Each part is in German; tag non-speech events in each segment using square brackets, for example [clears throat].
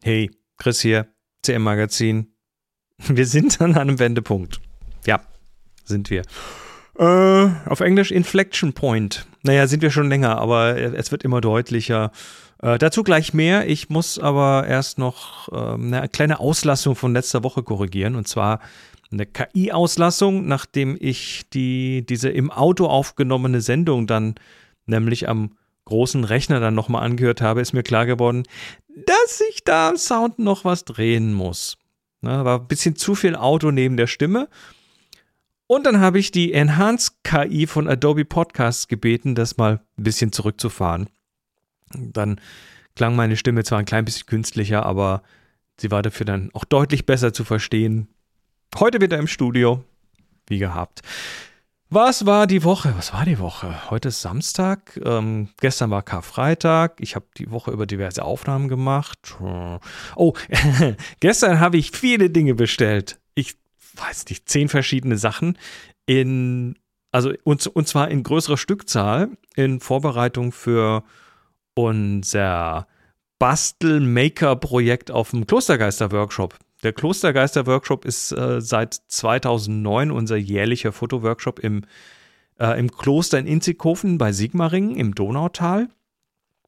Hey, Chris hier, CM Magazin. Wir sind an einem Wendepunkt. Ja, sind wir. Äh, auf Englisch Inflection Point. Naja, sind wir schon länger, aber es wird immer deutlicher. Äh, dazu gleich mehr. Ich muss aber erst noch äh, eine kleine Auslassung von letzter Woche korrigieren. Und zwar eine KI-Auslassung, nachdem ich die, diese im Auto aufgenommene Sendung dann nämlich am großen Rechner dann nochmal angehört habe, ist mir klar geworden, dass ich da am Sound noch was drehen muss. Na, war ein bisschen zu viel Auto neben der Stimme. Und dann habe ich die Enhanced KI von Adobe Podcasts gebeten, das mal ein bisschen zurückzufahren. Dann klang meine Stimme zwar ein klein bisschen künstlicher, aber sie war dafür dann auch deutlich besser zu verstehen. Heute wieder im Studio, wie gehabt. Was war die Woche? Was war die Woche? Heute ist Samstag. Ähm, gestern war Karfreitag. Ich habe die Woche über diverse Aufnahmen gemacht. Oh, [laughs] gestern habe ich viele Dinge bestellt. Ich weiß nicht, zehn verschiedene Sachen in, also und, und zwar in größerer Stückzahl in Vorbereitung für unser Bastel-Maker-Projekt auf dem Klostergeister-Workshop. Der Klostergeister-Workshop ist äh, seit 2009 unser jährlicher Fotoworkshop im, äh, im Kloster in Inzighofen bei Sigmaringen im Donautal.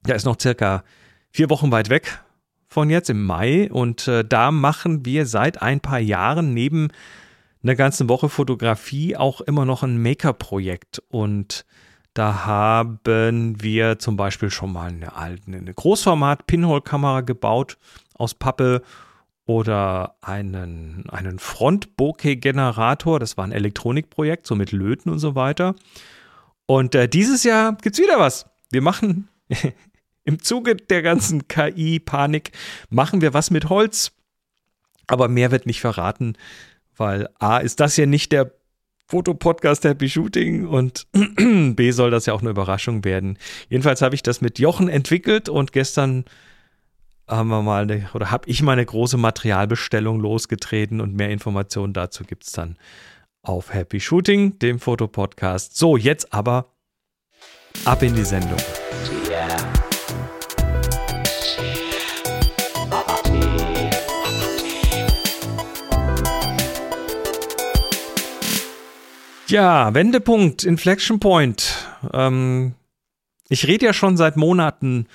Der ist noch circa vier Wochen weit weg von jetzt im Mai und äh, da machen wir seit ein paar Jahren neben einer ganzen Woche Fotografie auch immer noch ein Maker-Projekt und da haben wir zum Beispiel schon mal eine, eine Großformat-Pinhole-Kamera gebaut aus Pappe oder einen, einen Front-Bokeh-Generator. Das war ein Elektronikprojekt, so mit Löten und so weiter. Und äh, dieses Jahr gibt es wieder was. Wir machen [laughs] im Zuge der ganzen KI-Panik, machen wir was mit Holz. Aber mehr wird nicht verraten, weil A ist das ja nicht der Fotopodcast Happy Shooting und [clears throat] B soll das ja auch eine Überraschung werden. Jedenfalls habe ich das mit Jochen entwickelt und gestern haben wir mal eine, oder habe ich mal eine große Materialbestellung losgetreten und mehr Informationen dazu gibt es dann auf Happy Shooting, dem Fotopodcast. So, jetzt aber ab in die Sendung. Ja, Wendepunkt, Inflection Point. Ähm, ich rede ja schon seit Monaten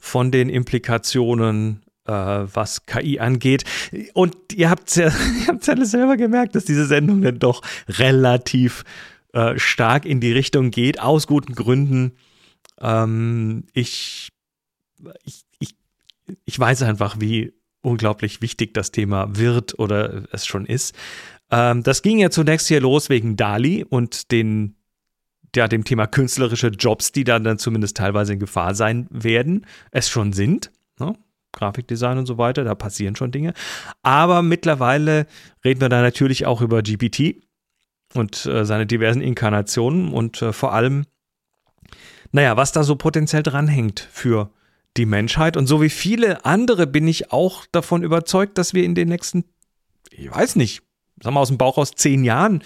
von den Implikationen, äh, was KI angeht. Und ihr habt ja, [laughs] ihr ja selber gemerkt, dass diese Sendung dann doch relativ äh, stark in die Richtung geht, aus guten Gründen. Ähm, ich, ich, ich, ich weiß einfach, wie unglaublich wichtig das Thema wird oder es schon ist. Ähm, das ging ja zunächst hier los wegen Dali und den ja, dem Thema künstlerische Jobs, die dann, dann zumindest teilweise in Gefahr sein werden, es schon sind. Ne? Grafikdesign und so weiter, da passieren schon Dinge. Aber mittlerweile reden wir da natürlich auch über GPT und äh, seine diversen Inkarnationen und äh, vor allem, naja, was da so potenziell dranhängt für die Menschheit. Und so wie viele andere bin ich auch davon überzeugt, dass wir in den nächsten, ich weiß nicht, sagen wir aus dem Bauch aus zehn Jahren,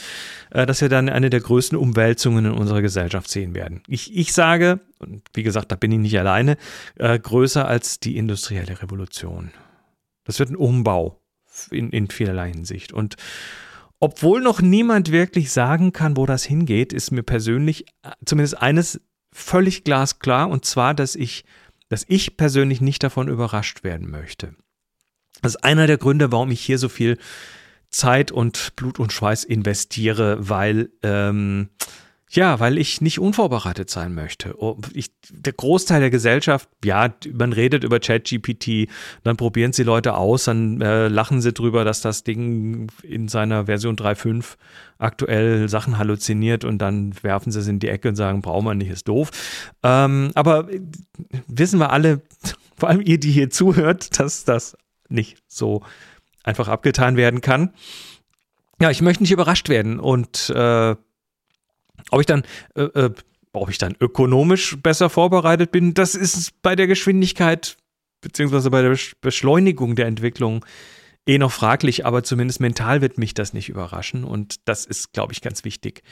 äh, dass wir dann eine der größten Umwälzungen in unserer Gesellschaft sehen werden. Ich, ich sage, und wie gesagt, da bin ich nicht alleine, äh, größer als die industrielle Revolution. Das wird ein Umbau in, in vielerlei Hinsicht. Und obwohl noch niemand wirklich sagen kann, wo das hingeht, ist mir persönlich äh, zumindest eines völlig glasklar, und zwar, dass ich, dass ich persönlich nicht davon überrascht werden möchte. Das ist einer der Gründe, warum ich hier so viel Zeit und Blut und Schweiß investiere, weil ähm, ja, weil ich nicht unvorbereitet sein möchte. Ich, der Großteil der Gesellschaft, ja, man redet über ChatGPT, dann probieren sie Leute aus, dann äh, lachen sie drüber, dass das Ding in seiner Version 3.5 aktuell Sachen halluziniert und dann werfen sie es in die Ecke und sagen, brauchen wir nicht, ist doof. Ähm, aber wissen wir alle, [laughs] vor allem ihr, die hier zuhört, dass das nicht so einfach abgetan werden kann. Ja, ich möchte nicht überrascht werden und äh, ob ich dann, äh, äh, ob ich dann ökonomisch besser vorbereitet bin, das ist bei der Geschwindigkeit beziehungsweise bei der Beschleunigung der Entwicklung eh noch fraglich, aber zumindest mental wird mich das nicht überraschen und das ist, glaube ich, ganz wichtig,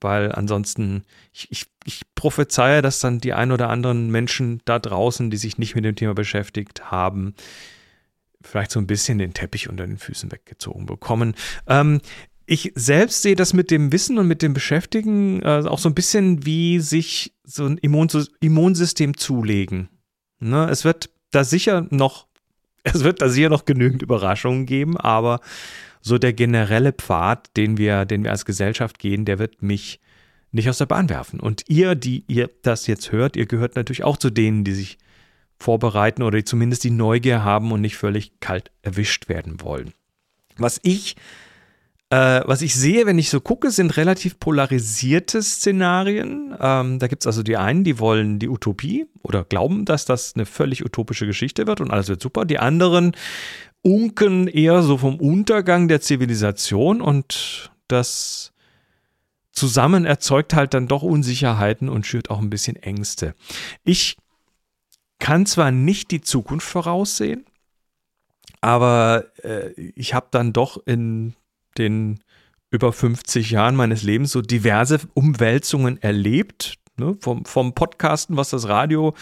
weil ansonsten, ich, ich, ich prophezeie, dass dann die ein oder anderen Menschen da draußen, die sich nicht mit dem Thema beschäftigt haben, vielleicht so ein bisschen den Teppich unter den Füßen weggezogen bekommen. Ähm, ich selbst sehe das mit dem Wissen und mit dem Beschäftigen äh, auch so ein bisschen wie sich so ein Immunsus Immunsystem zulegen. Ne? Es wird da sicher noch, [laughs] es wird da sicher noch genügend Überraschungen geben, aber so der generelle Pfad, den wir, den wir als Gesellschaft gehen, der wird mich nicht aus der Bahn werfen. Und ihr, die ihr das jetzt hört, ihr gehört natürlich auch zu denen, die sich vorbereiten oder die zumindest die Neugier haben und nicht völlig kalt erwischt werden wollen. Was ich äh, was ich sehe, wenn ich so gucke, sind relativ polarisierte Szenarien. Ähm, da gibt es also die einen, die wollen die Utopie oder glauben, dass das eine völlig utopische Geschichte wird und alles wird super. Die anderen unken eher so vom Untergang der Zivilisation und das zusammen erzeugt halt dann doch Unsicherheiten und schürt auch ein bisschen Ängste. Ich kann zwar nicht die Zukunft voraussehen, aber äh, ich habe dann doch in den über 50 Jahren meines Lebens so diverse Umwälzungen erlebt. Ne? Vom, vom Podcasten, was das Radio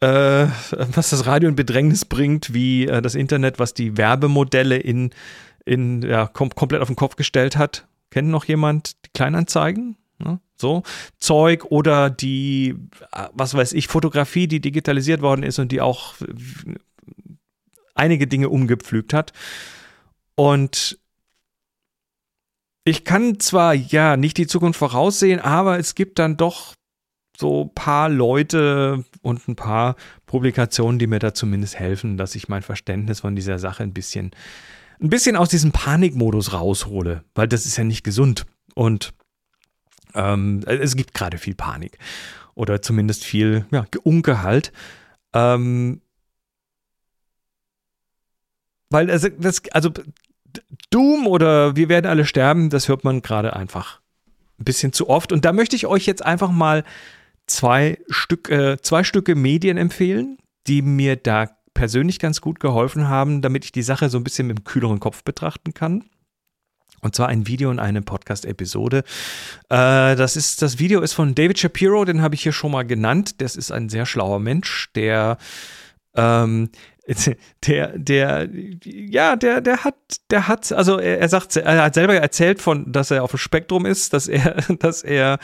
äh, was das Radio in Bedrängnis bringt, wie äh, das Internet, was die Werbemodelle in, in ja, kom komplett auf den Kopf gestellt hat. Kennt noch jemand die Kleinanzeigen? Ne? So Zeug oder die, äh, was weiß ich, Fotografie, die digitalisiert worden ist und die auch einige Dinge umgepflügt hat. Und ich kann zwar ja nicht die Zukunft voraussehen, aber es gibt dann doch so ein paar Leute und ein paar Publikationen, die mir da zumindest helfen, dass ich mein Verständnis von dieser Sache ein bisschen, ein bisschen aus diesem Panikmodus raushole, weil das ist ja nicht gesund. Und ähm, es gibt gerade viel Panik oder zumindest viel ja, Ungehalt. Ähm, weil also, das, also Doom oder wir werden alle sterben, das hört man gerade einfach ein bisschen zu oft. Und da möchte ich euch jetzt einfach mal zwei, Stück, äh, zwei Stücke Medien empfehlen, die mir da persönlich ganz gut geholfen haben, damit ich die Sache so ein bisschen mit einem kühleren Kopf betrachten kann. Und zwar ein Video und eine Podcast-Episode. Äh, das das Video ist von David Shapiro, den habe ich hier schon mal genannt. Das ist ein sehr schlauer Mensch, der ähm, [laughs] der, der, ja, der, der hat, der hat, also er, er sagt, er hat selber erzählt von, dass er auf dem Spektrum ist, dass er, [laughs] dass er,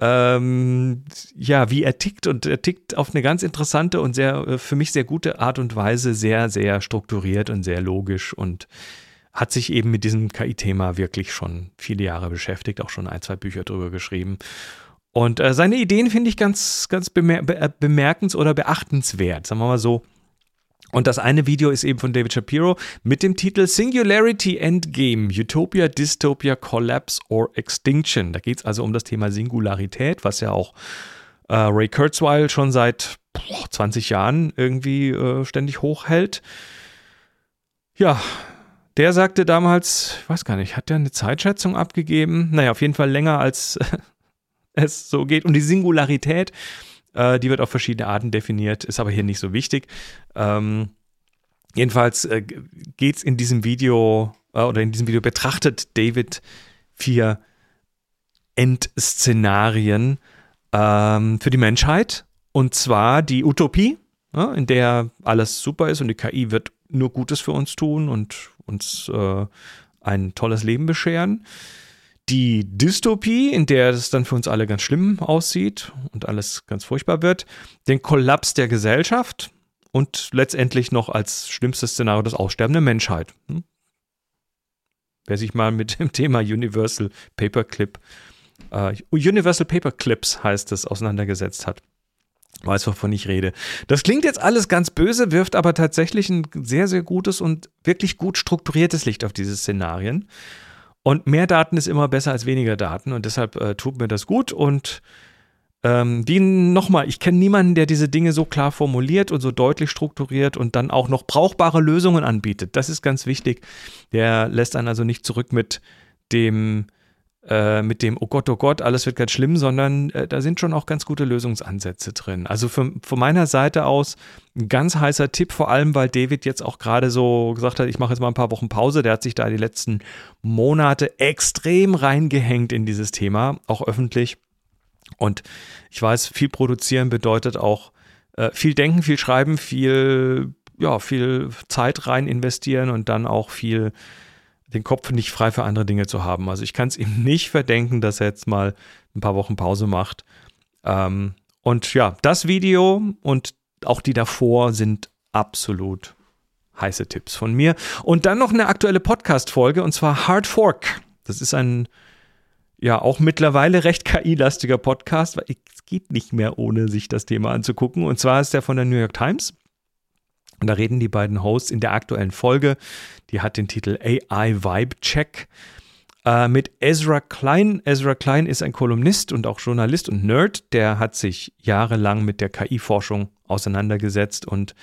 ähm, ja, wie er tickt und er tickt auf eine ganz interessante und sehr, äh, für mich sehr gute Art und Weise, sehr, sehr strukturiert und sehr logisch und hat sich eben mit diesem KI-Thema wirklich schon viele Jahre beschäftigt, auch schon ein, zwei Bücher drüber geschrieben. Und äh, seine Ideen finde ich ganz, ganz bemer bemerkens- oder beachtenswert, sagen wir mal so. Und das eine Video ist eben von David Shapiro mit dem Titel Singularity Endgame, Utopia, Dystopia, Collapse or Extinction. Da geht es also um das Thema Singularität, was ja auch äh, Ray Kurzweil schon seit boah, 20 Jahren irgendwie äh, ständig hochhält. Ja, der sagte damals, ich weiß gar nicht, hat der eine Zeitschätzung abgegeben? Naja, auf jeden Fall länger als [laughs] es so geht. Und die Singularität äh, die wird auf verschiedene Arten definiert, ist aber hier nicht so wichtig. Ähm, jedenfalls äh, geht es in diesem Video äh, oder in diesem Video betrachtet David vier Endszenarien ähm, für die Menschheit. Und zwar die Utopie, ja, in der alles super ist und die KI wird nur Gutes für uns tun und uns äh, ein tolles Leben bescheren die Dystopie, in der es dann für uns alle ganz schlimm aussieht und alles ganz furchtbar wird, den Kollaps der Gesellschaft und letztendlich noch als schlimmstes Szenario das Aussterben der Menschheit. Hm? Wer sich mal mit dem Thema Universal Paperclip, äh, Universal Paperclips heißt es, auseinandergesetzt hat, weiß, wovon ich rede. Das klingt jetzt alles ganz böse, wirft aber tatsächlich ein sehr, sehr gutes und wirklich gut strukturiertes Licht auf diese Szenarien. Und mehr Daten ist immer besser als weniger Daten und deshalb äh, tut mir das gut. Und ähm, wie nochmal, ich kenne niemanden, der diese Dinge so klar formuliert und so deutlich strukturiert und dann auch noch brauchbare Lösungen anbietet. Das ist ganz wichtig. Der lässt einen also nicht zurück mit dem äh, mit dem, oh Gott, oh Gott, alles wird ganz schlimm, sondern äh, da sind schon auch ganz gute Lösungsansätze drin. Also von, von meiner Seite aus ein ganz heißer Tipp, vor allem weil David jetzt auch gerade so gesagt hat, ich mache jetzt mal ein paar Wochen Pause. Der hat sich da die letzten Monate extrem reingehängt in dieses Thema, auch öffentlich. Und ich weiß, viel produzieren bedeutet auch äh, viel denken, viel schreiben, viel ja, viel Zeit rein investieren und dann auch viel den Kopf nicht frei für andere Dinge zu haben. Also ich kann es ihm [laughs] nicht verdenken, dass er jetzt mal ein paar Wochen Pause macht. Ähm, und ja, das Video und auch die davor sind absolut heiße Tipps von mir. Und dann noch eine aktuelle Podcast-Folge und zwar Hard Fork. Das ist ein ja auch mittlerweile recht KI-lastiger Podcast, weil es geht nicht mehr, ohne sich das Thema anzugucken. Und zwar ist der von der New York Times. Und da reden die beiden Hosts in der aktuellen Folge, die hat den Titel AI Vibe Check, äh, mit Ezra Klein. Ezra Klein ist ein Kolumnist und auch Journalist und Nerd. Der hat sich jahrelang mit der KI-Forschung auseinandergesetzt und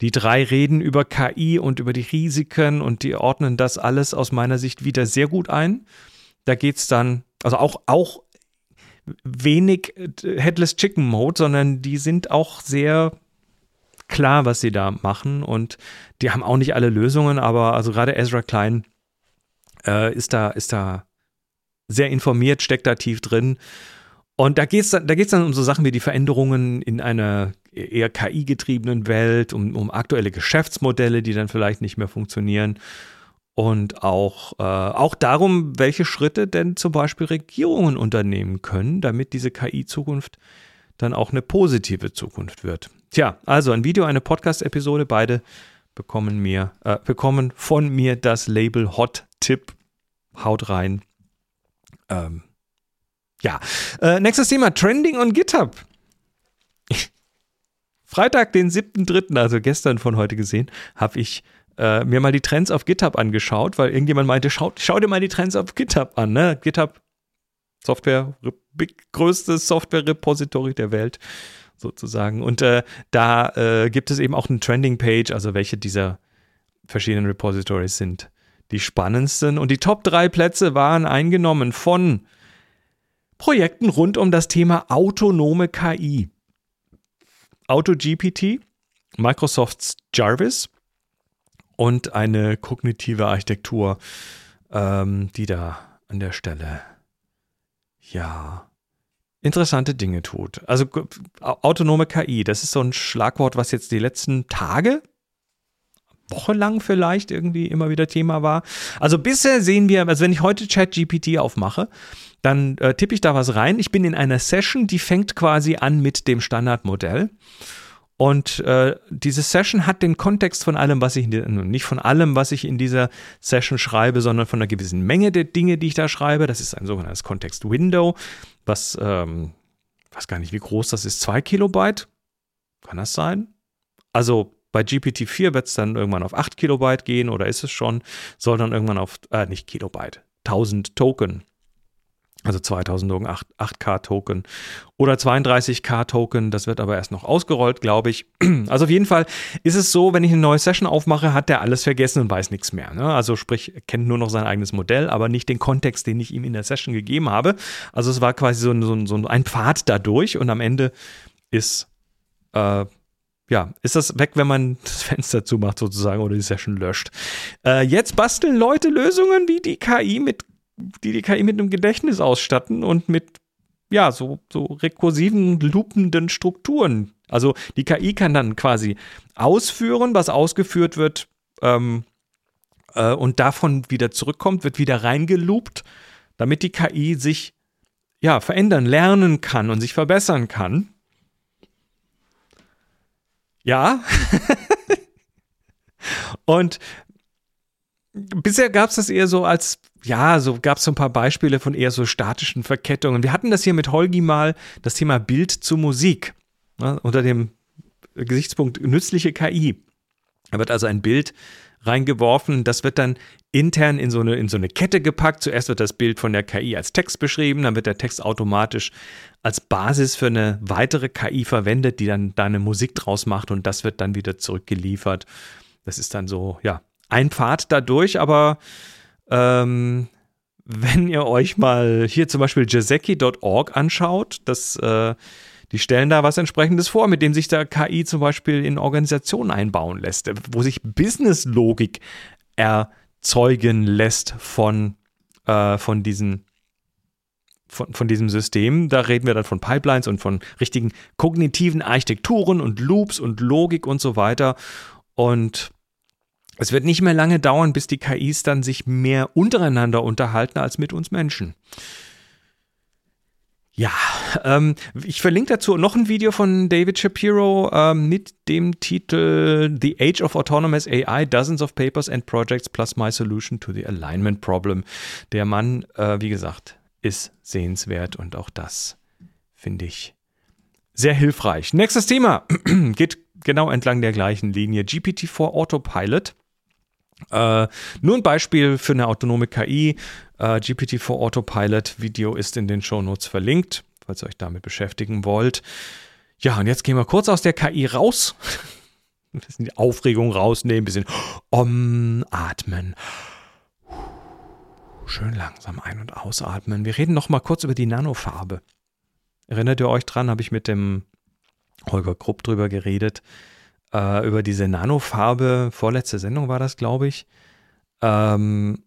die drei reden über KI und über die Risiken und die ordnen das alles aus meiner Sicht wieder sehr gut ein. Da geht es dann, also auch, auch wenig äh, Headless Chicken Mode, sondern die sind auch sehr klar, was sie da machen und die haben auch nicht alle Lösungen, aber also gerade Ezra Klein äh, ist da, ist da sehr informiert, steckt da tief drin. Und da geht es da geht's dann um so Sachen wie die Veränderungen in einer eher KI-getriebenen Welt, um, um aktuelle Geschäftsmodelle, die dann vielleicht nicht mehr funktionieren. Und auch, äh, auch darum, welche Schritte denn zum Beispiel Regierungen unternehmen können, damit diese KI-Zukunft dann auch eine positive Zukunft wird. Tja, also ein Video, eine Podcast-Episode, beide bekommen mir, äh, bekommen von mir das Label Hot Tip. Haut rein. Ähm, ja. Äh, nächstes Thema: Trending on GitHub. [laughs] Freitag, den 7.3., also gestern von heute gesehen, habe ich äh, mir mal die Trends auf GitHub angeschaut, weil irgendjemand meinte, schau, schau dir mal die Trends auf GitHub an. Ne? GitHub, Software, größtes Software-Repository der Welt sozusagen. Und äh, da äh, gibt es eben auch eine Trending-Page, also welche dieser verschiedenen Repositories sind die spannendsten. Und die Top 3 Plätze waren eingenommen von Projekten rund um das Thema autonome KI. AutoGPT, Microsofts Jarvis und eine kognitive Architektur, ähm, die da an der Stelle ja interessante Dinge tut. Also autonome KI, das ist so ein Schlagwort, was jetzt die letzten Tage, Woche lang vielleicht irgendwie immer wieder Thema war. Also bisher sehen wir, also wenn ich heute ChatGPT aufmache, dann äh, tippe ich da was rein. Ich bin in einer Session, die fängt quasi an mit dem Standardmodell. Und äh, diese Session hat den Kontext von allem, was ich, nicht von allem, was ich in dieser Session schreibe, sondern von einer gewissen Menge der Dinge, die ich da schreibe. Das ist ein sogenanntes Kontext-Window, was, ähm, weiß gar nicht, wie groß das ist, zwei Kilobyte? Kann das sein? Also bei GPT-4 wird es dann irgendwann auf 8 Kilobyte gehen oder ist es schon, soll dann irgendwann auf, äh, nicht Kilobyte, 1000 Token also 2008 Token oder 32K Token, das wird aber erst noch ausgerollt, glaube ich. [clears throat] Also auf jeden Fall ist es so, wenn ich eine neue Session aufmache, hat der alles vergessen und weiß nichts mehr. Ne? Also sprich, er kennt nur noch sein eigenes Modell, aber nicht den Kontext, den ich ihm in der Session gegeben habe. Also es war quasi so, so, so ein Pfad dadurch und am Ende ist äh, ja, ist das weg, wenn man das [laughs] Fenster zumacht sozusagen oder die Session löscht. Äh, jetzt basteln Leute Lösungen, wie die KI mit die die KI mit einem Gedächtnis ausstatten und mit ja, so, so rekursiven, loopenden Strukturen. Also die KI kann dann quasi ausführen, was ausgeführt wird ähm, äh, und davon wieder zurückkommt, wird wieder reingeloopt, damit die KI sich ja, verändern, lernen kann und sich verbessern kann. Ja. [laughs] und bisher gab es das eher so als ja, so gab es so ein paar Beispiele von eher so statischen Verkettungen. Wir hatten das hier mit Holgi mal, das Thema Bild zu Musik, ne, unter dem Gesichtspunkt nützliche KI. Da wird also ein Bild reingeworfen, das wird dann intern in so, eine, in so eine Kette gepackt. Zuerst wird das Bild von der KI als Text beschrieben, dann wird der Text automatisch als Basis für eine weitere KI verwendet, die dann da eine Musik draus macht und das wird dann wieder zurückgeliefert. Das ist dann so, ja, ein Pfad dadurch, aber ähm, wenn ihr euch mal hier zum Beispiel jazeki.org anschaut, das, äh, die stellen da was entsprechendes vor, mit dem sich da KI zum Beispiel in Organisationen einbauen lässt, wo sich Businesslogik erzeugen lässt von, äh, von diesen von, von diesem System. Da reden wir dann von Pipelines und von richtigen kognitiven Architekturen und Loops und Logik und so weiter. Und es wird nicht mehr lange dauern, bis die KIs dann sich mehr untereinander unterhalten als mit uns Menschen. Ja, ähm, ich verlinke dazu noch ein Video von David Shapiro ähm, mit dem Titel The Age of Autonomous AI, Dozens of Papers and Projects plus My Solution to the Alignment Problem. Der Mann, äh, wie gesagt, ist sehenswert und auch das finde ich sehr hilfreich. Nächstes Thema [clears throat] geht genau entlang der gleichen Linie. GPT-4 Autopilot. Äh, nur ein Beispiel für eine autonome KI. Äh, GPT-4 Autopilot Video ist in den Shownotes verlinkt, falls ihr euch damit beschäftigen wollt. Ja, und jetzt gehen wir kurz aus der KI raus. [laughs] Ein bisschen die Aufregung rausnehmen, ein bisschen umatmen. Schön langsam ein- und ausatmen. Wir reden noch mal kurz über die Nanofarbe. Erinnert ihr euch dran, habe ich mit dem Holger Krupp drüber geredet, äh, über diese Nanofarbe. Vorletzte Sendung war das, glaube ich. Ähm,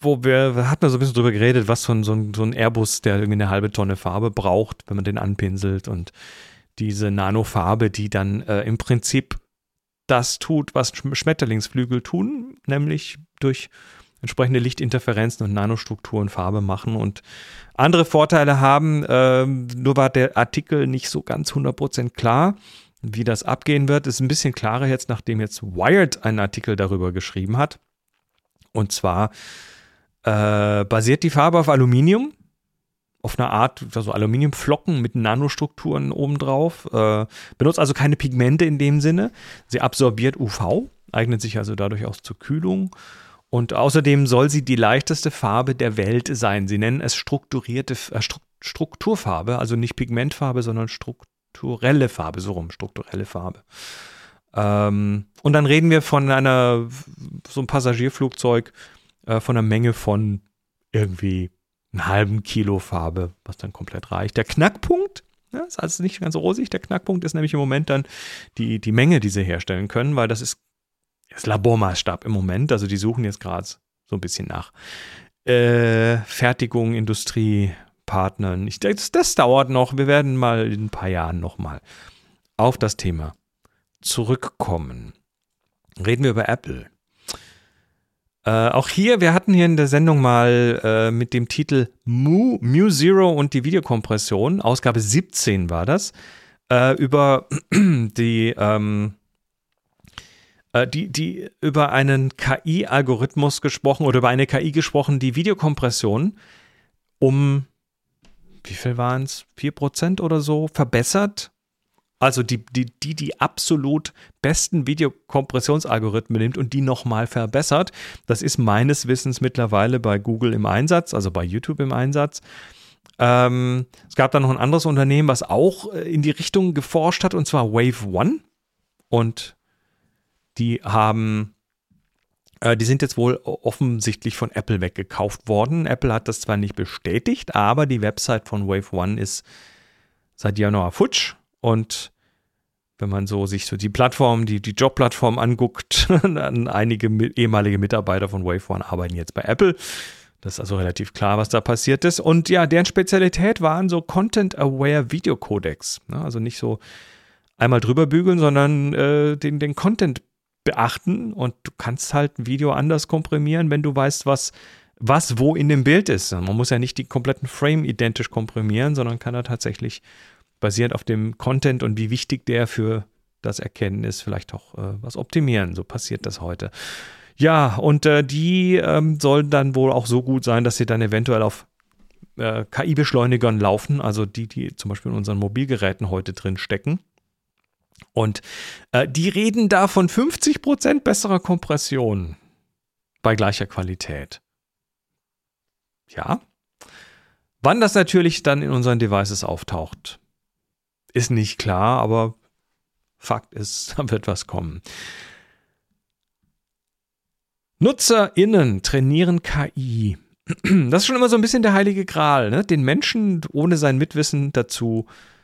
wo wir, hatten so ein bisschen drüber geredet, was so ein, so ein, so ein Airbus, der irgendwie eine halbe Tonne Farbe braucht, wenn man den anpinselt und diese Nanofarbe, die dann äh, im Prinzip das tut, was Schmetterlingsflügel tun, nämlich durch entsprechende Lichtinterferenzen und Nanostrukturen Farbe machen und andere Vorteile haben. Ähm, nur war der Artikel nicht so ganz 100% klar, wie das abgehen wird. Ist ein bisschen klarer jetzt, nachdem jetzt Wired einen Artikel darüber geschrieben hat. Und zwar äh, basiert die Farbe auf Aluminium, auf einer Art, also Aluminiumflocken mit Nanostrukturen obendrauf. Äh, benutzt also keine Pigmente in dem Sinne. Sie absorbiert UV, eignet sich also dadurch auch zur Kühlung. Und außerdem soll sie die leichteste Farbe der Welt sein. Sie nennen es strukturierte äh, Strukturfarbe, also nicht Pigmentfarbe, sondern strukturelle Farbe, so rum, strukturelle Farbe. Ähm, und dann reden wir von einer, so einem Passagierflugzeug, äh, von einer Menge von irgendwie einem halben Kilo Farbe, was dann komplett reicht. Der Knackpunkt, ja, ist also nicht ganz rosig, der Knackpunkt ist nämlich im Moment dann die, die Menge, die sie herstellen können, weil das ist das Labormaßstab im Moment. Also die suchen jetzt gerade so ein bisschen nach äh, Fertigung, Industriepartnern. Ich, das, das dauert noch. Wir werden mal in ein paar Jahren nochmal auf das Thema zurückkommen. Reden wir über Apple. Äh, auch hier, wir hatten hier in der Sendung mal äh, mit dem Titel Mu, Mu Zero und die Videokompression, Ausgabe 17 war das, äh, über [clears throat] die, ähm, äh, die, die, über einen KI-Algorithmus gesprochen oder über eine KI gesprochen, die Videokompression um, wie viel waren es, 4% oder so verbessert also die, die, die, die absolut besten Videokompressionsalgorithmen nimmt und die nochmal verbessert. Das ist meines Wissens mittlerweile bei Google im Einsatz, also bei YouTube im Einsatz. Ähm, es gab dann noch ein anderes Unternehmen, was auch äh, in die Richtung geforscht hat, und zwar Wave One. Und die haben, die sind jetzt wohl offensichtlich von Apple weggekauft worden. Apple hat das zwar nicht bestätigt, aber die Website von Wave One ist seit Januar futsch und wenn man so sich so die Plattform, die, die Jobplattform anguckt, [laughs] dann einige ehemalige Mitarbeiter von Wave One arbeiten jetzt bei Apple. Das ist also relativ klar, was da passiert ist. Und ja, deren Spezialität waren so Content-Aware Video Codecs. Ne? Also nicht so einmal drüber bügeln, sondern äh, den, den Content beachten. Und du kannst halt ein Video anders komprimieren, wenn du weißt, was, was wo in dem Bild ist. Man muss ja nicht die kompletten Frame identisch komprimieren, sondern kann da tatsächlich basierend auf dem Content und wie wichtig der für das Erkennen ist, vielleicht auch äh, was optimieren. So passiert das heute. Ja, und äh, die ähm, sollen dann wohl auch so gut sein, dass sie dann eventuell auf äh, KI-Beschleunigern laufen, also die, die zum Beispiel in unseren Mobilgeräten heute drin stecken. Und äh, die reden da von 50% besserer Kompression bei gleicher Qualität. Ja. Wann das natürlich dann in unseren Devices auftaucht, ist nicht klar, aber Fakt ist, [laughs] da wird was kommen. NutzerInnen trainieren KI. Das ist schon immer so ein bisschen der heilige Gral, ne? den Menschen ohne sein Mitwissen dazu äh,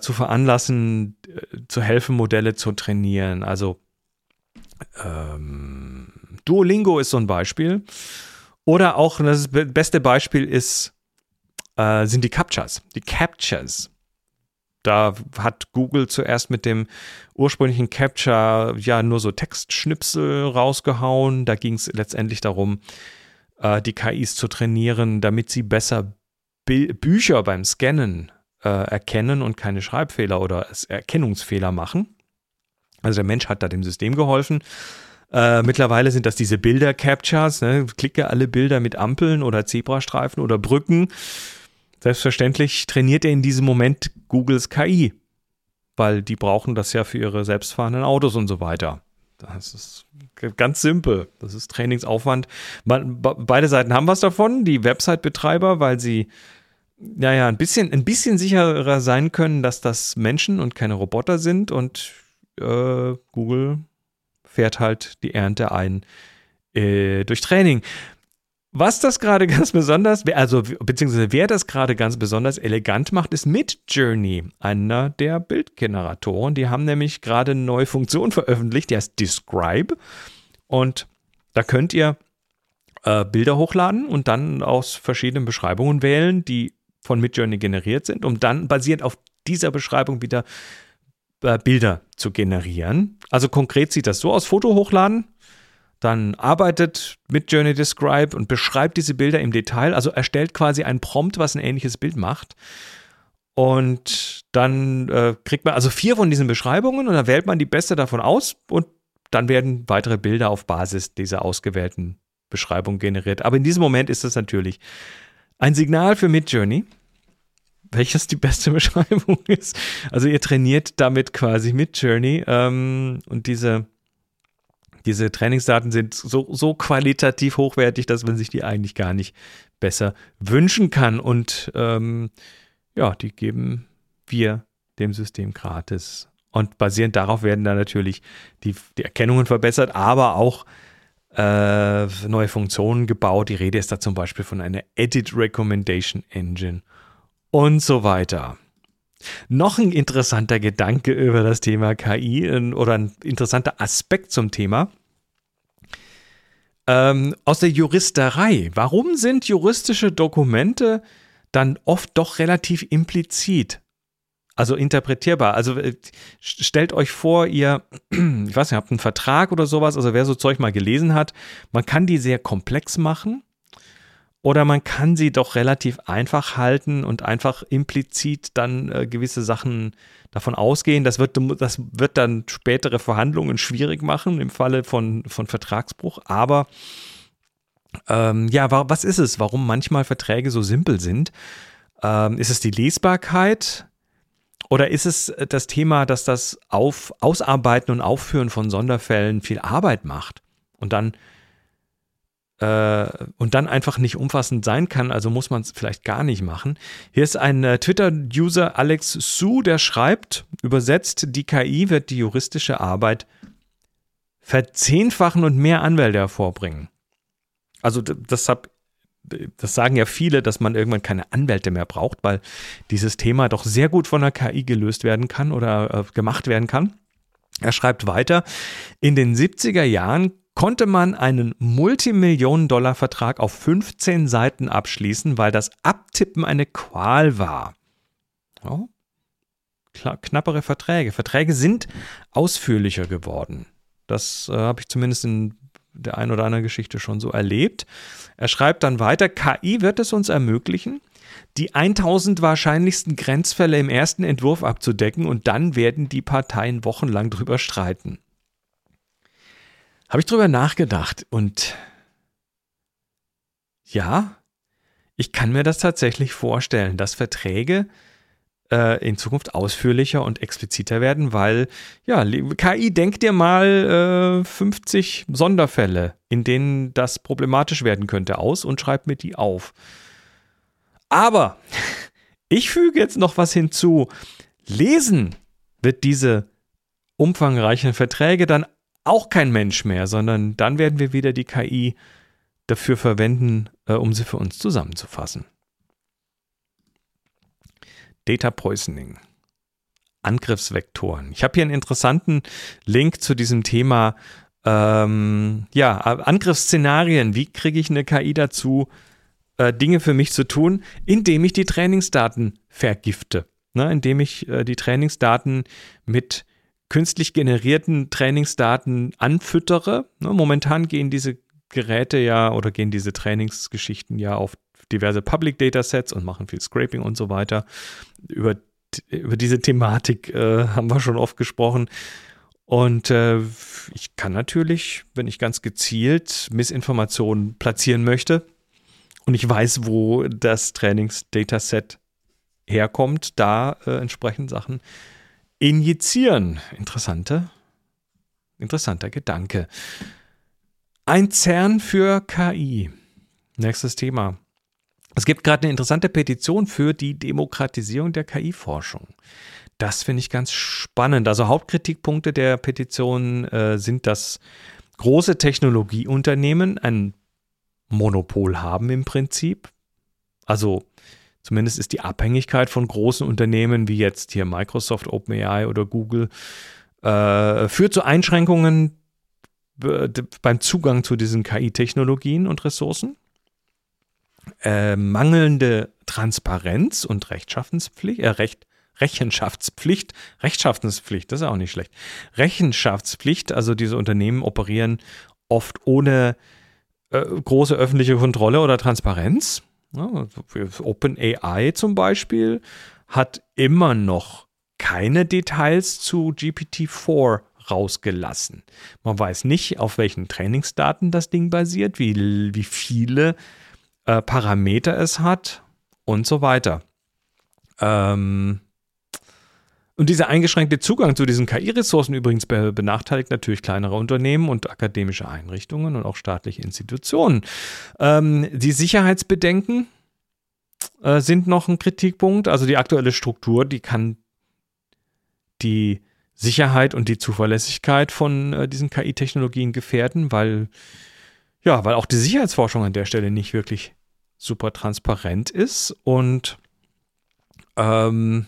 zu veranlassen, äh, zu helfen, Modelle zu trainieren. Also ähm, Duolingo ist so ein Beispiel. Oder auch das beste Beispiel ist, äh, sind die Captchas, die Captchas. Da hat Google zuerst mit dem ursprünglichen Capture ja nur so Textschnipsel rausgehauen. Da ging es letztendlich darum, äh, die KIs zu trainieren, damit sie besser Bi Bücher beim Scannen äh, erkennen und keine Schreibfehler oder Erkennungsfehler machen. Also der Mensch hat da dem System geholfen. Äh, mittlerweile sind das diese Bilder-Captures. Ne? Klicke alle Bilder mit Ampeln oder Zebrastreifen oder Brücken. Selbstverständlich trainiert er in diesem Moment Googles KI, weil die brauchen das ja für ihre selbstfahrenden Autos und so weiter. Das ist ganz simpel. Das ist Trainingsaufwand. beide Seiten haben was davon. Die Website-Betreiber, weil sie naja, ein bisschen, ein bisschen sicherer sein können, dass das Menschen und keine Roboter sind und äh, Google fährt halt die Ernte ein äh, durch Training. Was das gerade [laughs] ganz besonders, also beziehungsweise wer das gerade ganz besonders elegant macht, ist Midjourney, einer der Bildgeneratoren. Die haben nämlich gerade eine neue Funktion veröffentlicht, die heißt Describe. Und da könnt ihr äh, Bilder hochladen und dann aus verschiedenen Beschreibungen wählen, die von Midjourney generiert sind, um dann basierend auf dieser Beschreibung wieder äh, Bilder zu generieren. Also konkret sieht das so aus: Foto hochladen, dann arbeitet mit Journey Describe und beschreibt diese Bilder im Detail, also erstellt quasi ein Prompt, was ein ähnliches Bild macht. Und dann äh, kriegt man also vier von diesen Beschreibungen und dann wählt man die beste davon aus und dann werden weitere Bilder auf Basis dieser ausgewählten Beschreibung generiert. Aber in diesem Moment ist das natürlich ein Signal für Midjourney, welches die beste [laughs] Beschreibung ist. Also ihr trainiert damit quasi Midjourney ähm, und diese diese Trainingsdaten sind so, so qualitativ hochwertig, dass man sich die eigentlich gar nicht besser wünschen kann. Und ähm, ja, die geben wir dem System gratis. Und basierend darauf werden dann natürlich die, die Erkennungen verbessert, aber auch äh, neue Funktionen gebaut. Die Rede ist da zum Beispiel von einer Edit Recommendation Engine und so weiter. Noch ein interessanter Gedanke über das Thema KI oder ein interessanter Aspekt zum Thema. Ähm, aus der Juristerei. Warum sind juristische Dokumente dann oft doch relativ implizit? Also interpretierbar. Also äh, stellt euch vor, ihr, [clears throat] ich weiß nicht, habt einen Vertrag oder sowas, also wer so Zeug mal gelesen hat, man kann die sehr komplex machen oder man kann sie doch relativ einfach halten und einfach implizit dann äh, gewisse Sachen davon ausgehen. Das wird, das wird dann spätere Verhandlungen schwierig machen im Falle von, von Vertragsbruch. Aber ähm, ja, was ist es? Warum manchmal Verträge so simpel sind? Ähm, ist es die Lesbarkeit? Oder ist es äh, das Thema, dass das Auf, Ausarbeiten und Aufführen von Sonderfällen viel Arbeit macht und dann äh, und dann einfach nicht umfassend sein kann, also muss man es vielleicht gar nicht machen. Hier ist ein äh, Twitter-User Alex Su, der schreibt, übersetzt, die KI wird die juristische Arbeit verzehnfachen und mehr Anwälte hervorbringen. Also das hab, das sagen ja viele, dass man irgendwann keine Anwälte mehr braucht, weil dieses Thema doch sehr gut von der KI gelöst werden kann oder äh, gemacht werden kann. Er schreibt weiter, in den 70er Jahren konnte man einen Multimillionen-Dollar-Vertrag auf 15 Seiten abschließen, weil das Abtippen eine Qual war. Oh. Knappere Verträge. Verträge sind ausführlicher geworden. Das äh, habe ich zumindest in der einen oder anderen Geschichte schon so erlebt. Er schreibt dann weiter, KI wird es uns ermöglichen, die 1000 wahrscheinlichsten Grenzfälle im ersten Entwurf abzudecken und dann werden die Parteien wochenlang drüber streiten habe ich drüber nachgedacht und ja, ich kann mir das tatsächlich vorstellen, dass Verträge äh, in Zukunft ausführlicher und expliziter werden, weil, ja, KI, denkt dir mal äh, 50 Sonderfälle, in denen das problematisch werden könnte, aus und schreibt mir die auf. Aber [laughs] ich füge jetzt noch was hinzu. Lesen wird diese umfangreichen Verträge dann auch kein Mensch mehr, sondern dann werden wir wieder die KI dafür verwenden, äh, um sie für uns zusammenzufassen. Data Poisoning. Angriffsvektoren. Ich habe hier einen interessanten Link zu diesem Thema. Ähm, ja, Angriffsszenarien. Wie kriege ich eine KI dazu, äh, Dinge für mich zu tun, indem ich die Trainingsdaten vergifte? ne, indem ich äh, die Trainingsdaten mit künstlich generierten Trainingsdaten anfüttere. Ne, momentan gehen diese Geräte ja oder gehen diese Trainingsgeschichten ja auf diverse Public Datasets und machen viel Scraping und so weiter. Über, über diese Thematik äh, haben wir schon oft gesprochen. Und äh, ich kann natürlich, wenn ich ganz gezielt Missinformationen platzieren möchte und ich weiß, wo das Trainingsdataset herkommt, da äh, entsprechend Sachen injizieren. Interessante, interessanter Gedanke. Ein CERN für KI. Nächstes Thema. Es gibt gerade eine interessante Petition für die Demokratisierung der KI-Forschung. Das finde ich ganz spannend. Also Hauptkritikpunkte der Petition äh, sind, dass große Technologieunternehmen ein Monopol haben im Prinzip. Also zumindest ist die Abhängigkeit von großen Unternehmen wie jetzt hier Microsoft, OpenAI oder Google äh, führt zu Einschränkungen beim Zugang zu diesen KI-Technologien und Ressourcen. Äh, mangelnde Transparenz und Rechtschaffenspflicht, äh, Recht, Rechenschaftspflicht, Rechtschaffenspflicht, das ist auch nicht schlecht. Rechenschaftspflicht, also diese Unternehmen operieren oft ohne äh, große öffentliche Kontrolle oder Transparenz. Ja, OpenAI zum Beispiel hat immer noch keine Details zu GPT-4 rausgelassen. Man weiß nicht, auf welchen Trainingsdaten das Ding basiert, wie, wie viele äh, Parameter es hat und so weiter. Ähm, und dieser eingeschränkte Zugang zu diesen KI-Ressourcen übrigens benachteiligt natürlich kleinere Unternehmen und akademische Einrichtungen und auch staatliche Institutionen. Ähm, die Sicherheitsbedenken äh, sind noch ein Kritikpunkt. Also die aktuelle Struktur, die kann die Sicherheit und die Zuverlässigkeit von äh, diesen KI-Technologien gefährden, weil ja, weil auch die Sicherheitsforschung an der Stelle nicht wirklich super transparent ist und ähm,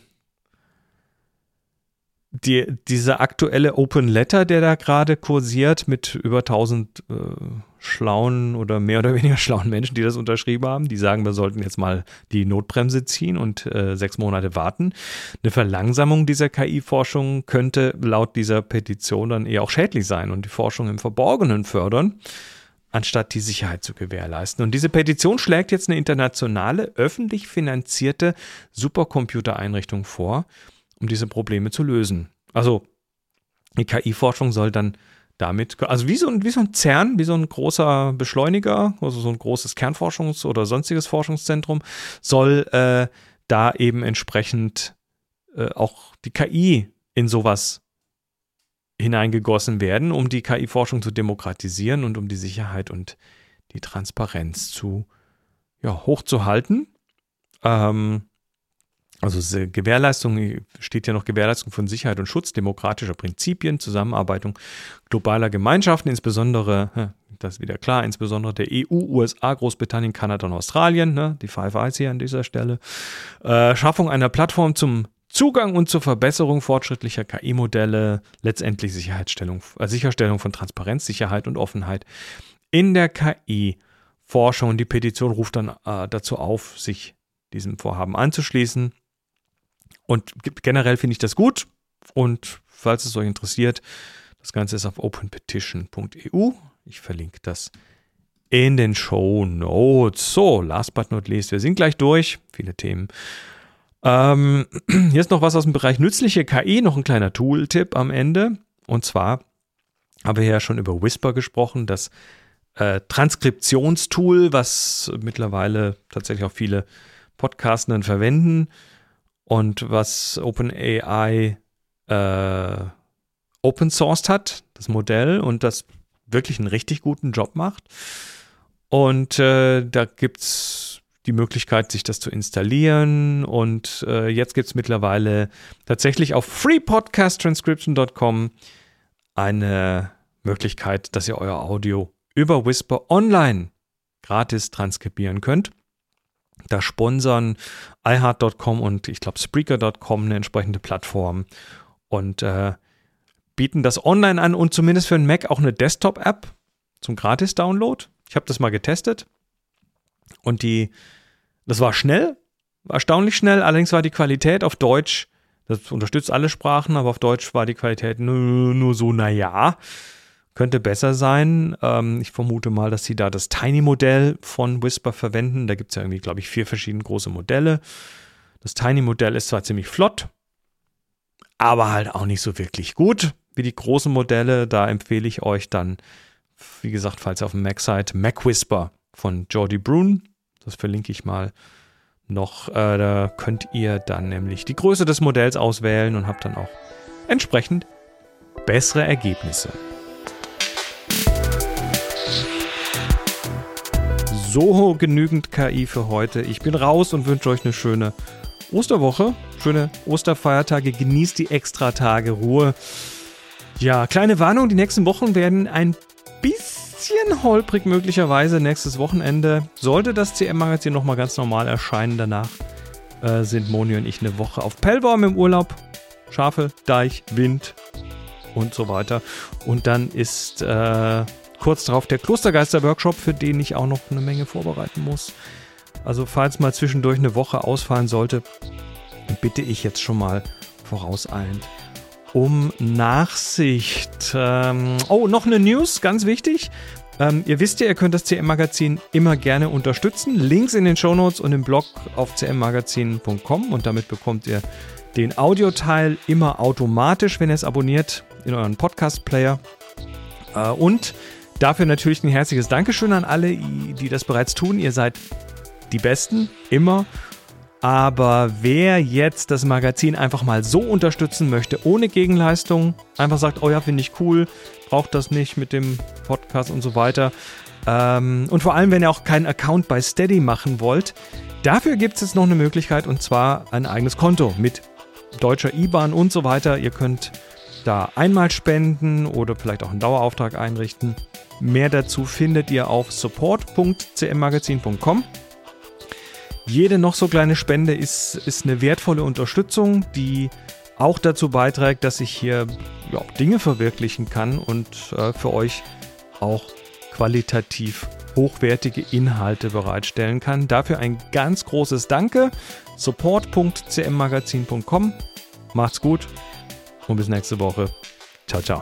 die, dieser aktuelle Open Letter, der da gerade kursiert mit über 1000 äh, schlauen oder mehr oder [laughs] weniger schlauen Menschen, die das unterschrieben haben, die sagen, wir sollten jetzt mal die Notbremse ziehen und äh, sechs Monate warten. Eine Verlangsamung dieser KI-Forschung könnte laut dieser Petition dann eher auch schädlich sein und die Forschung im Verborgenen fördern anstatt die Sicherheit zu gewährleisten. Und diese Petition schlägt jetzt eine internationale, öffentlich finanzierte Supercomputereinrichtung vor, um diese Probleme zu lösen. Also die KI-Forschung soll dann damit, also wie so, ein, wie so ein CERN, wie so ein großer Beschleuniger, also so ein großes Kernforschungs- oder sonstiges Forschungszentrum, soll äh, da eben entsprechend äh, auch die KI in sowas hineingegossen werden, um die KI-Forschung zu demokratisieren und um die Sicherheit und die Transparenz zu ja, hochzuhalten. Ähm, also Gewährleistung steht ja noch Gewährleistung von Sicherheit und Schutz demokratischer Prinzipien, Zusammenarbeitung globaler Gemeinschaften, insbesondere, das ist wieder klar, insbesondere der EU, USA, Großbritannien, Kanada und Australien, ne, die Five Eyes hier an dieser Stelle. Äh, Schaffung einer Plattform zum Zugang und zur Verbesserung fortschrittlicher KI-Modelle, letztendlich Sicherheitsstellung, äh, Sicherstellung von Transparenz, Sicherheit und Offenheit in der KI-Forschung. Die Petition ruft dann äh, dazu auf, sich diesem Vorhaben anzuschließen. Und generell finde ich das gut. Und falls es euch interessiert, das Ganze ist auf openpetition.eu. Ich verlinke das in den Show Notes. So, last but not least, wir sind gleich durch. Viele Themen. Ähm, [clears throat] hier ist noch was aus dem Bereich nützliche KI, noch ein kleiner Tool-Tipp am Ende. Und zwar haben wir ja schon über Whisper gesprochen, das äh, Transkriptionstool, was mittlerweile tatsächlich auch viele Podcastenden verwenden und was OpenAI äh, open sourced hat, das Modell, und das wirklich einen richtig guten Job macht. Und äh, da gibt es die Möglichkeit, sich das zu installieren. Und äh, jetzt gibt es mittlerweile tatsächlich auf freepodcasttranscription.com eine Möglichkeit, dass ihr euer Audio über Whisper online gratis transkribieren könnt. Da sponsern iHeart.com und ich glaube Spreaker.com eine entsprechende Plattform und äh, bieten das online an und zumindest für einen Mac auch eine Desktop-App zum Gratis-Download. Ich habe das mal getestet und die, das war schnell. erstaunlich schnell. Allerdings war die Qualität auf Deutsch, das unterstützt alle Sprachen, aber auf Deutsch war die Qualität nur, nur so, naja, könnte besser sein. Ähm, ich vermute mal, dass sie da das Tiny-Modell von Whisper verwenden. Da gibt es ja irgendwie, glaube ich, vier verschiedene große Modelle. Das Tiny-Modell ist zwar ziemlich flott, aber halt auch nicht so wirklich gut wie die großen Modelle. Da empfehle ich euch dann, wie gesagt, falls ihr auf dem Mac seid, Mac Whisper von Jordi Brun. Das verlinke ich mal noch. Äh, da könnt ihr dann nämlich die Größe des Modells auswählen und habt dann auch entsprechend bessere Ergebnisse. So genügend KI für heute. Ich bin raus und wünsche euch eine schöne Osterwoche, schöne Osterfeiertage. Genießt die Extratage Ruhe. Ja, kleine Warnung, die nächsten Wochen werden ein bisschen holprig möglicherweise nächstes Wochenende. Sollte das CM-Magazin nochmal ganz normal erscheinen, danach äh, sind Moni und ich eine Woche auf Pellbaum im Urlaub. Schafe, Deich, Wind und so weiter. Und dann ist äh, kurz darauf der Klostergeister-Workshop, für den ich auch noch eine Menge vorbereiten muss. Also falls mal zwischendurch eine Woche ausfallen sollte, bitte ich jetzt schon mal vorauseilend um Nachsicht. Ähm, oh, noch eine News, ganz wichtig. Ähm, ihr wisst ja, ihr könnt das CM-Magazin immer gerne unterstützen. Links in den Shownotes und im Blog auf cmmagazin.com und damit bekommt ihr den Audioteil immer automatisch, wenn ihr es abonniert in euren Podcast-Player. Äh, und dafür natürlich ein herzliches Dankeschön an alle, die das bereits tun. Ihr seid die Besten, immer. Aber wer jetzt das Magazin einfach mal so unterstützen möchte, ohne Gegenleistung, einfach sagt, oh ja, finde ich cool, braucht das nicht mit dem Podcast und so weiter. Ähm, und vor allem, wenn ihr auch keinen Account bei Steady machen wollt, dafür gibt es jetzt noch eine Möglichkeit und zwar ein eigenes Konto mit deutscher IBAN und so weiter. Ihr könnt da einmal spenden oder vielleicht auch einen Dauerauftrag einrichten. Mehr dazu findet ihr auf support.cmmagazin.com. Jede noch so kleine Spende ist, ist eine wertvolle Unterstützung, die auch dazu beiträgt, dass ich hier ja, Dinge verwirklichen kann und äh, für euch auch qualitativ hochwertige Inhalte bereitstellen kann. Dafür ein ganz großes Danke. support.cmmagazin.com. Macht's gut und bis nächste Woche. Ciao, ciao.